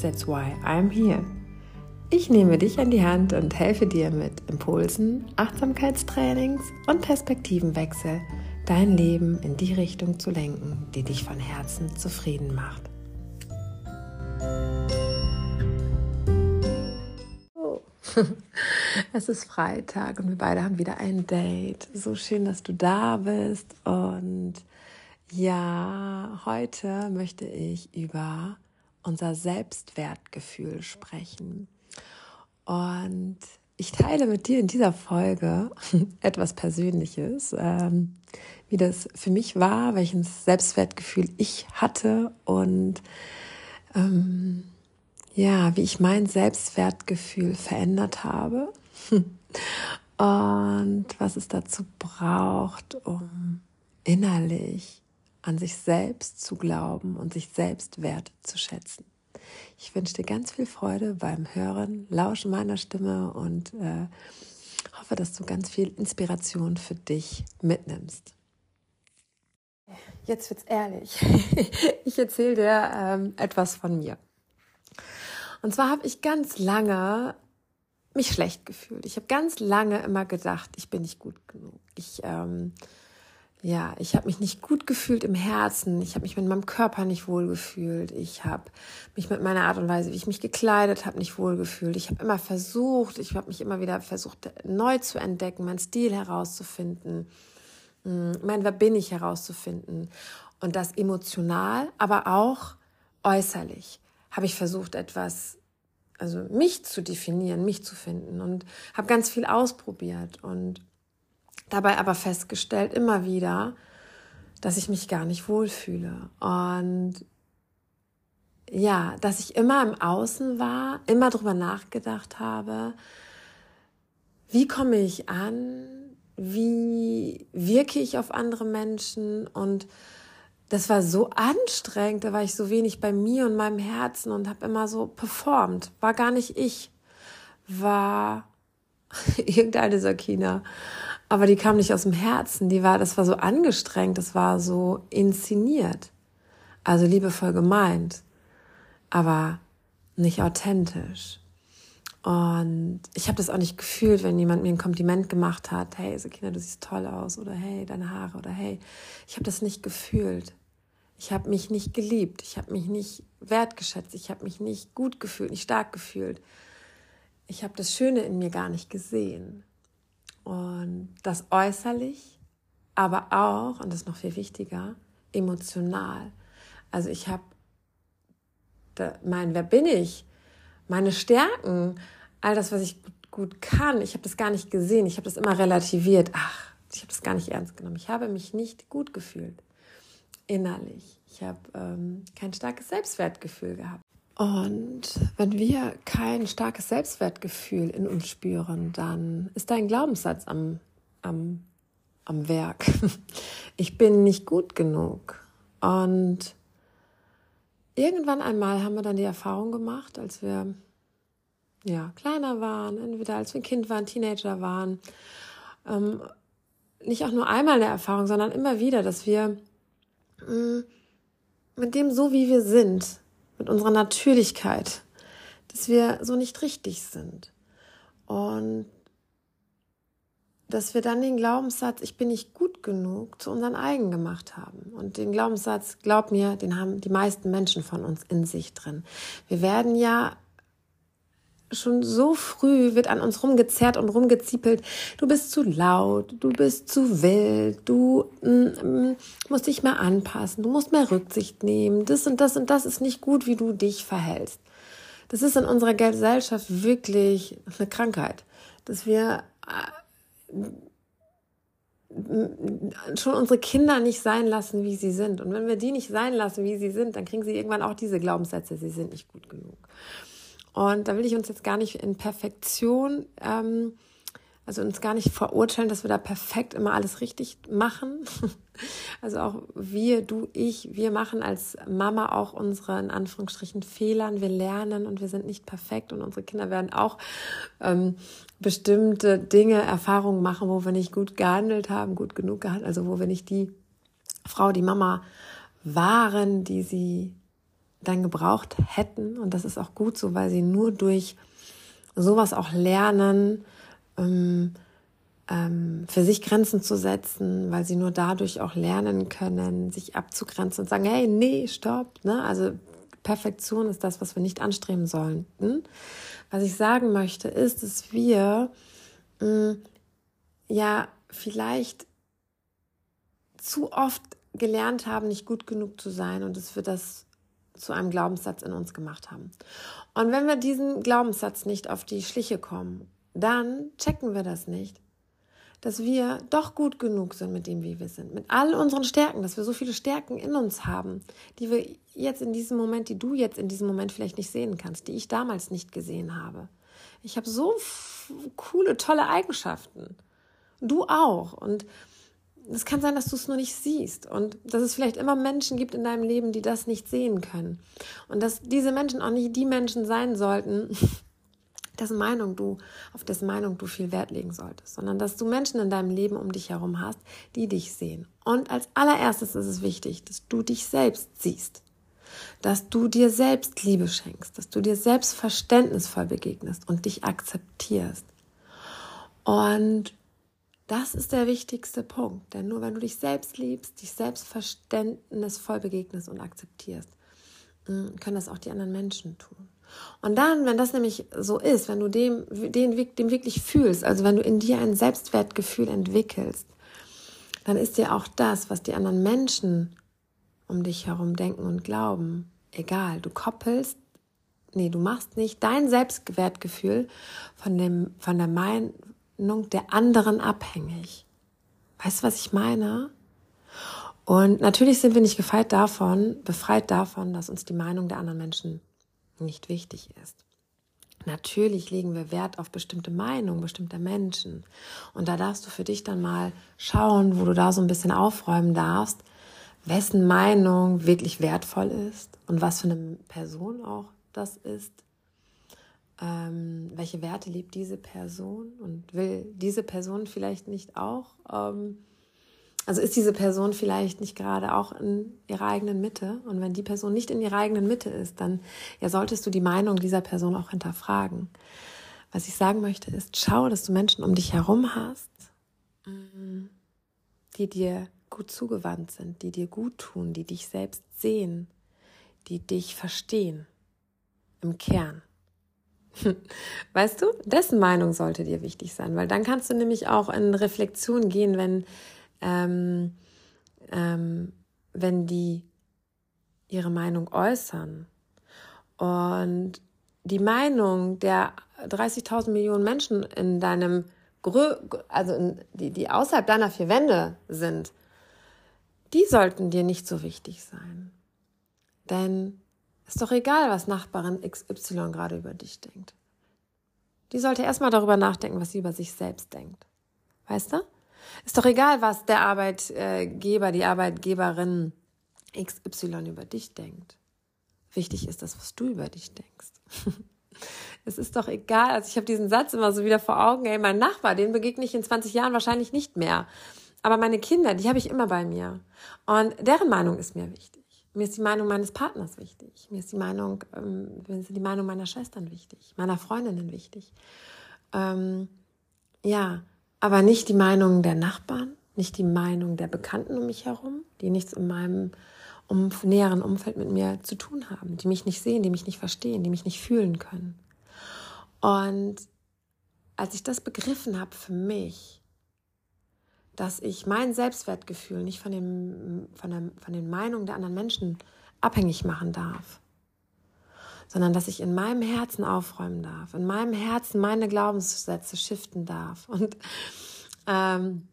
That's why I'm here. Ich nehme dich an die Hand und helfe dir mit Impulsen, Achtsamkeitstrainings und Perspektivenwechsel, dein Leben in die Richtung zu lenken, die dich von Herzen zufrieden macht. Es ist Freitag und wir beide haben wieder ein Date. So schön, dass du da bist. Und ja, heute möchte ich über unser Selbstwertgefühl sprechen. Und ich teile mit dir in dieser Folge etwas Persönliches, ähm, wie das für mich war, welches Selbstwertgefühl ich hatte und ähm, ja, wie ich mein Selbstwertgefühl verändert habe und was es dazu braucht, um innerlich an sich selbst zu glauben und sich selbst wert zu schätzen. Ich wünsche dir ganz viel Freude beim Hören, Lauschen meiner Stimme und äh, hoffe, dass du ganz viel Inspiration für dich mitnimmst. Jetzt wird's ehrlich. Ich erzähle dir ähm, etwas von mir. Und zwar habe ich ganz lange mich schlecht gefühlt. Ich habe ganz lange immer gedacht, ich bin nicht gut genug. Ich ähm, ja, ich habe mich nicht gut gefühlt im Herzen. Ich habe mich mit meinem Körper nicht wohl gefühlt. Ich habe mich mit meiner Art und Weise, wie ich mich gekleidet habe, nicht wohl gefühlt. Ich habe immer versucht, ich habe mich immer wieder versucht, neu zu entdecken, meinen Stil herauszufinden, hm, mein Wer bin ich herauszufinden. Und das emotional, aber auch äußerlich habe ich versucht, etwas, also mich zu definieren, mich zu finden und habe ganz viel ausprobiert und Dabei aber festgestellt immer wieder, dass ich mich gar nicht wohlfühle. Und ja, dass ich immer im Außen war, immer drüber nachgedacht habe, wie komme ich an, wie wirke ich auf andere Menschen und das war so anstrengend, da war ich so wenig bei mir und meinem Herzen und habe immer so performt, war gar nicht ich, war irgendeine Sakina. Aber die kam nicht aus dem Herzen, die war, das war so angestrengt, das war so inszeniert. Also liebevoll gemeint, aber nicht authentisch. Und ich habe das auch nicht gefühlt, wenn jemand mir ein Kompliment gemacht hat, hey Sakina, du siehst toll aus oder hey, deine Haare oder hey, ich habe das nicht gefühlt. Ich habe mich nicht geliebt, ich habe mich nicht wertgeschätzt, ich habe mich nicht gut gefühlt, nicht stark gefühlt. Ich habe das Schöne in mir gar nicht gesehen. Und das äußerlich, aber auch, und das ist noch viel wichtiger, emotional. Also ich habe mein, wer bin ich? Meine Stärken, all das, was ich gut, kann, ich habe das gar nicht gesehen. Ich habe das immer relativiert. Ach, ich habe das gar nicht ernst genommen. Ich habe mich nicht gut gefühlt. Innerlich. Ich habe ähm, kein starkes Selbstwertgefühl gehabt. Und wenn wir kein starkes Selbstwertgefühl in uns spüren, dann ist dein Glaubenssatz am, am, am Werk. Ich bin nicht gut genug. Und irgendwann einmal haben wir dann die Erfahrung gemacht, als wir ja, kleiner waren, entweder als wir ein Kind waren, Teenager waren, ähm, nicht auch nur einmal eine Erfahrung, sondern immer wieder, dass wir mh, mm, mit dem so, wie wir sind, mit unserer Natürlichkeit, dass wir so nicht richtig sind. Und dass wir dann den Glaubenssatz, ich bin nicht gut genug, zu unseren eigen gemacht haben. Und den Glaubenssatz, glaub mir, den haben die meisten Menschen von uns in sich drin. Wir werden ja schon so früh wird an uns rumgezerrt und rumgeziepelt. Du bist zu laut, du bist zu wild, du mm, mm, musst dich mehr anpassen, du musst mehr Rücksicht nehmen. Das und das und das ist nicht gut, wie du dich verhältst. Das ist in unserer Gesellschaft wirklich eine Krankheit, dass wir äh, schon unsere Kinder nicht sein lassen, wie sie sind. Und wenn wir die nicht sein lassen, wie sie sind, dann kriegen sie irgendwann auch diese Glaubenssätze, sie sind nicht gut genug. Und da will ich uns jetzt gar nicht in Perfektion, ähm, also uns gar nicht verurteilen, dass wir da perfekt immer alles richtig machen. Also auch wir, du, ich, wir machen als Mama auch unsere in Anführungsstrichen Fehlern. Wir lernen und wir sind nicht perfekt und unsere Kinder werden auch ähm, bestimmte Dinge, Erfahrungen machen, wo wir nicht gut gehandelt haben, gut genug gehandelt, also wo wir nicht die Frau, die Mama waren, die sie dann gebraucht hätten. Und das ist auch gut so, weil sie nur durch sowas auch lernen, ähm, ähm, für sich Grenzen zu setzen, weil sie nur dadurch auch lernen können, sich abzugrenzen und sagen, hey, nee, stopp. Ne? Also Perfektion ist das, was wir nicht anstreben sollten. Was ich sagen möchte, ist, dass wir mh, mm, ja vielleicht zu oft gelernt haben, nicht gut genug zu sein und dass wir das zu einem Glaubenssatz in uns gemacht haben. Und wenn wir diesen Glaubenssatz nicht auf die Schliche kommen, dann checken wir das nicht, dass wir doch gut genug sind mit dem, wie wir sind, mit all unseren Stärken, dass wir so viele Stärken in uns haben, die wir jetzt in diesem Moment, die du jetzt in diesem Moment vielleicht nicht sehen kannst, die ich damals nicht gesehen habe. Ich habe so coole, tolle Eigenschaften. Du auch. Und es kann sein, dass du es nur nicht siehst und dass es vielleicht immer Menschen gibt in deinem Leben, die das nicht sehen können. Und dass diese Menschen auch nicht die Menschen sein sollten, dessen Meinung du, auf dessen Meinung du viel Wert legen solltest, sondern dass du Menschen in deinem Leben um dich herum hast, die dich sehen. Und als allererstes ist es wichtig, dass du dich selbst siehst, dass du dir selbst Liebe schenkst, dass du dir selbst verständnisvoll begegnest und dich akzeptierst. Und das ist der wichtigste Punkt, denn nur wenn du dich selbst liebst, dich selbst verständnisvoll begegnest und akzeptierst, mm, können das auch die anderen Menschen tun. Und dann, wenn das nämlich so ist, wenn du dem, den, dem wirklich fühlst, also wenn du in dir ein Selbstwertgefühl entwickelst, dann ist dir auch das, was die anderen Menschen um dich herum denken und glauben, egal. Du koppelst, nee, du machst nicht dein Selbstwertgefühl von dem, von der mein, der anderen abhängig. Weißt du, was ich meine? Und natürlich sind wir nicht gefeit davon, befreit davon, dass uns die Meinung der anderen Menschen nicht wichtig ist. Natürlich legen wir Wert auf bestimmte Meinungen bestimmter Menschen. Und da darfst du für dich dann mal schauen, wo du da so ein bisschen aufräumen darfst, wessen Meinung wirklich wertvoll ist und was für eine Person auch das ist ähm, welche Werte liebt diese Person und will diese Person vielleicht nicht auch, ähm, also ist diese Person vielleicht nicht gerade auch in ihrer eigenen Mitte und wenn die Person nicht in ihrer eigenen Mitte ist, dann ja solltest du die Meinung dieser Person auch hinterfragen. Was ich sagen möchte ist, schau, dass du Menschen um dich herum hast, die dir gut zugewandt sind, die dir gut tun, die dich selbst sehen, die dich verstehen im Kern. Weißt du, dessen Meinung sollte dir wichtig sein, weil dann kannst du nämlich auch in Reflexion gehen, wenn, ähm, ähm, wenn die ihre Meinung äußern. Und die Meinung der 30.000 Millionen Menschen in deinem, Grö also in, die, die außerhalb deiner vier Wände sind, die sollten dir nicht so wichtig sein. Denn ist doch egal, was Nachbarin XY gerade über dich denkt. Die sollte erstmal darüber nachdenken, was sie über sich selbst denkt. Weißt du? Ist doch egal, was der Arbeitgeber, die Arbeitgeberin XY über dich denkt. Wichtig ist das, was du über dich denkst. es ist doch egal. Also ich habe diesen Satz immer so wieder vor Augen. Ey, mein Nachbar, den begegne ich in 20 Jahren wahrscheinlich nicht mehr. Aber meine Kinder, die habe ich immer bei mir. Und deren Meinung ist mir wichtig. Mir ist die Meinung meines Partners wichtig. Mir ist die Meinung, ähm, mir ist die Meinung meiner Schwestern wichtig, meiner Freundinnen wichtig. Ähm, ja, aber nicht die Meinung der Nachbarn, nicht die Meinung der Bekannten um mich herum, die nichts in meinem um, näheren Umfeld mit mir zu tun haben, die mich nicht sehen, die mich nicht verstehen, die mich nicht fühlen können. Und als ich das begriffen habe für mich, dass ich mein Selbstwertgefühl nicht von, dem, von, der, von den Meinungen der anderen Menschen abhängig machen darf, sondern dass ich in meinem Herzen aufräumen darf, in meinem Herzen meine Glaubenssätze shiften darf und ähm,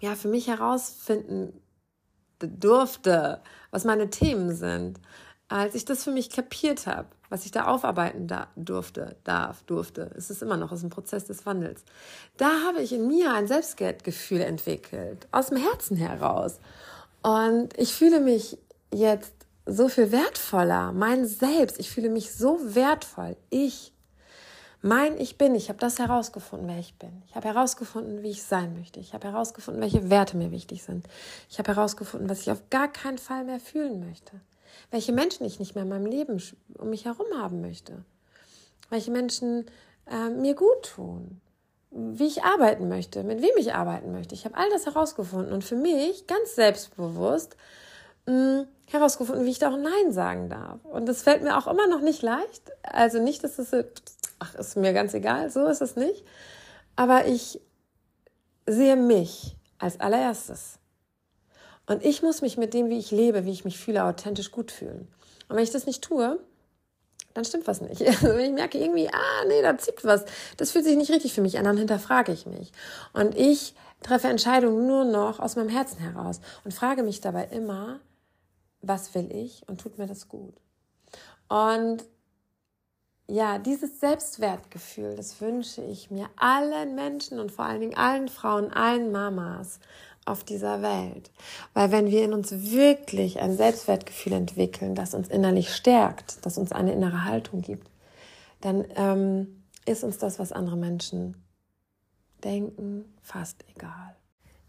ja, für mich herausfinden durfte, was meine Themen sind, als ich das für mich kapiert habe, was ich da aufarbeiten da, durfte, darf, durfte, es ist immer noch, es ist ein Prozess des Wandels, da habe ich in mir ein Selbstwertgefühl entwickelt, aus dem Herzen heraus. Und ich fühle mich jetzt so viel wertvoller, mein Selbst, ich fühle mich so wertvoll, ich, mein Ich bin, ich habe das herausgefunden, wer ich bin. Ich habe herausgefunden, wie ich sein möchte. Ich habe herausgefunden, welche Werte mir wichtig sind. Ich habe herausgefunden, was ich auf gar keinen Fall mehr fühlen möchte welche Menschen ich nicht mehr in meinem Leben um mich herum haben möchte, welche Menschen äh, mir gut tun, wie ich arbeiten möchte, mit wem ich arbeiten möchte. Ich habe all das herausgefunden und für mich ganz selbstbewusst mh, hm, herausgefunden, wie ich da auch Nein sagen darf. Und das fällt mir auch immer noch nicht leicht. Also nicht, dass es, ach, ist mir ganz egal, so ist es nicht. Aber ich sehe mich als allererstes. Und ich muss mich mit dem, wie ich lebe, wie ich mich fühle, authentisch gut fühlen. Und wenn ich das nicht tue, dann stimmt was nicht. Also wenn ich merke irgendwie, ah, nee, da zieht was, das fühlt sich nicht richtig für mich an, dann hinterfrage ich mich. Und ich treffe Entscheidungen nur noch aus meinem Herzen heraus und frage mich dabei immer, was will ich und tut mir das gut? Und ja, dieses Selbstwertgefühl, das wünsche ich mir allen Menschen und vor allen Dingen allen Frauen, allen Mamas auf dieser Welt. Weil wenn wir in uns wirklich ein Selbstwertgefühl entwickeln, das uns innerlich stärkt, das uns eine innere Haltung gibt, dann ähm, ist uns das, was andere Menschen denken, fast egal.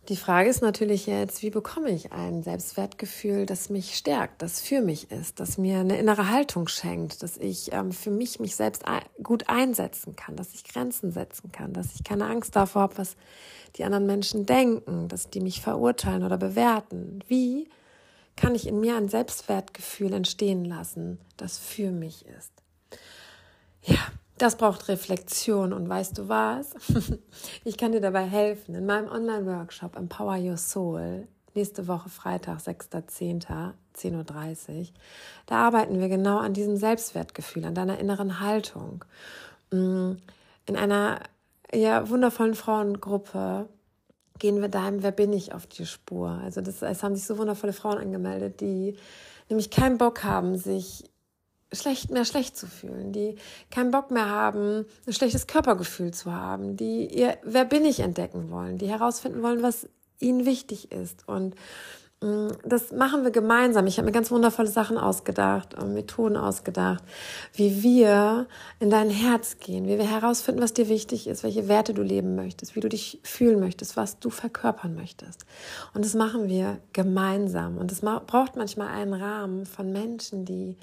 Die Frage ist natürlich jetzt, wie bekomme ich ein Selbstwertgefühl, das mich stärkt, das für mich ist, das mir eine innere Haltung schenkt, dass ich ähm, für mich mich selbst gut einsetzen kann, dass ich Grenzen setzen kann, dass ich keine Angst davor habe, was die anderen Menschen denken, dass die mich verurteilen oder bewerten. Wie kann ich in mir ein Selbstwertgefühl entstehen lassen, das für mich ist? Ja, das braucht Reflexion und weißt du was? Ich kann dir dabei helfen. In meinem Online-Workshop Empower Your Soul, nächste Woche Freitag, 6.10., 10.30 Uhr, da arbeiten wir genau an diesem Selbstwertgefühl, an deiner inneren Haltung. Mm, in einer ja, wundervollen Frauengruppe gehen wir deinem Wer bin ich auf die Spur. Also das, es haben sich so wundervolle Frauen angemeldet, die nämlich keinen Bock haben, sich schlecht mehr schlecht zu fühlen, die keinen Bock mehr haben, ein schlechtes Körpergefühl zu haben, die ihr Wer bin ich entdecken wollen, die herausfinden wollen, was ihnen wichtig ist und mm, das machen wir gemeinsam. Ich habe mir ganz wundervolle Sachen ausgedacht und Methoden ausgedacht, wie wir in dein Herz gehen, wie wir herausfinden, was dir wichtig ist, welche Werte du leben möchtest, wie du dich fühlen möchtest, was du verkörpern möchtest. Und das machen wir gemeinsam. Und es braucht manchmal einen Rahmen von Menschen, die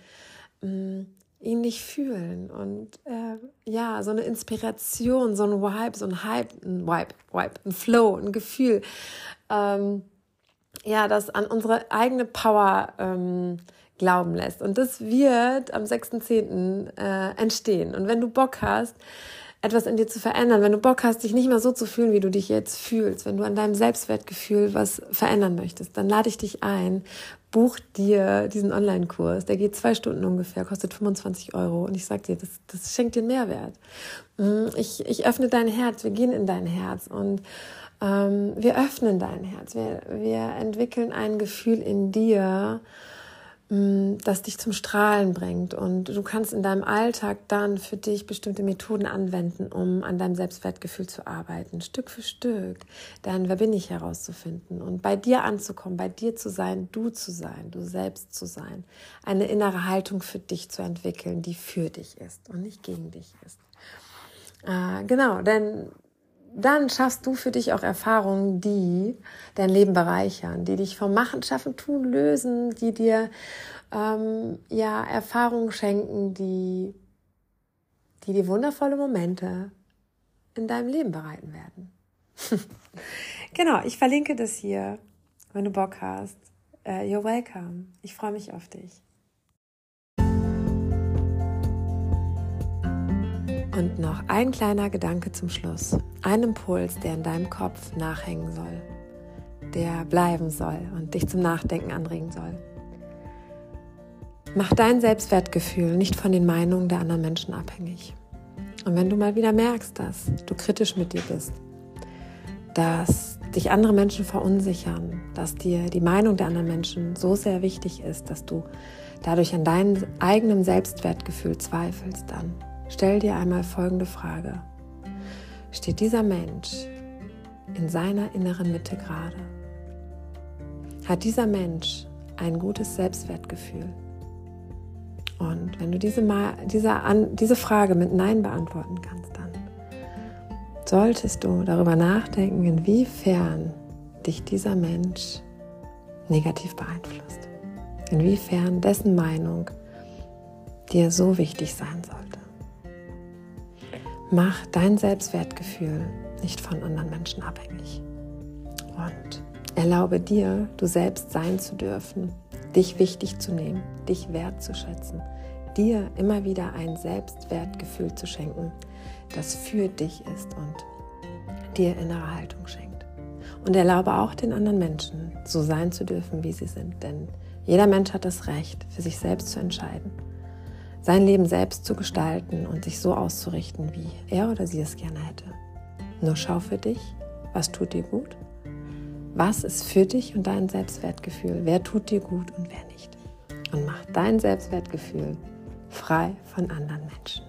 mh, ihn nicht fühlen und äh, ja, so eine Inspiration, so ein Vibe, so ein Hype, ein Vibe, Vibe, ein Flow, ein Gefühl, ähm, ja, das an unsere eigene Power ähm, glauben lässt. Und das wird am 6.10. Äh, entstehen. Und wenn du Bock hast, etwas in dir zu verändern, wenn du Bock hast, dich nicht mehr so zu fühlen, wie du dich jetzt fühlst, wenn du an deinem Selbstwertgefühl was verändern möchtest, dann lade ich dich ein, buch dir diesen Online-Kurs. Der geht zwei Stunden ungefähr, kostet 25 Euro. Und ich sag dir, das, das schenkt dir Mehrwert. Mm, ich, ich öffne dein Herz, wir gehen in dein Herz und ähm, wir öffnen dein Herz. Wir, wir entwickeln ein Gefühl in dir, das dich zum Strahlen bringt. Und du kannst in deinem Alltag dann für dich bestimmte Methoden anwenden, um an deinem Selbstwertgefühl zu arbeiten, Stück für Stück, dein Wer bin ich herauszufinden und bei dir anzukommen, bei dir zu sein, du zu sein, du selbst zu sein, eine innere Haltung für dich zu entwickeln, die für dich ist und nicht gegen dich ist. Äh, genau, denn dann schaffst du für dich auch Erfahrungen, die dein Leben bereichern, die dich vom Machen, Schaffen, Tun lösen, die dir ähm, ja Erfahrungen schenken, die, die dir wundervolle Momente in deinem Leben bereiten werden. genau, ich verlinke das hier, wenn du Bock hast. Uh, you're welcome. Ich freue mich auf dich. Und noch ein kleiner Gedanke zum Schluss. Ein Impuls, der in deinem Kopf nachhängen soll, der bleiben soll und dich zum Nachdenken anregen soll. Mach dein Selbstwertgefühl nicht von den Meinungen der anderen Menschen abhängig. Und wenn du mal wieder merkst, dass du kritisch mit dir bist, dass dich andere Menschen verunsichern, dass dir die Meinung der anderen Menschen so sehr wichtig ist, dass du dadurch an deinem eigenen Selbstwertgefühl zweifelst, dann stell dir einmal folgende Frage. Steht dieser Mensch in seiner inneren Mitte gerade? Hat dieser Mensch ein gutes Selbstwertgefühl? Und wenn du diese, diese, diese Frage mit Nein beantworten kannst, dann solltest du darüber nachdenken, inwiefern dich dieser Mensch negativ beeinflusst. Inwiefern dessen Meinung dir so wichtig sein sollte. Mach dein Selbstwertgefühl nicht von anderen Menschen abhängig. Und erlaube dir, du selbst sein zu dürfen, dich wichtig zu nehmen, dich wertzuschätzen, dir immer wieder ein Selbstwertgefühl zu schenken, das für dich ist und dir innere Haltung schenkt. Und erlaube auch den anderen Menschen, so sein zu dürfen, wie sie sind. Denn jeder Mensch hat das Recht, für sich selbst zu entscheiden, sein Leben selbst zu gestalten und sich so auszurichten, wie er oder sie es gerne hätte. Nur schau für dich, was tut dir gut, was ist für dich und dein Selbstwertgefühl, wer tut dir gut und wer nicht. Und mach dein Selbstwertgefühl frei von anderen Menschen.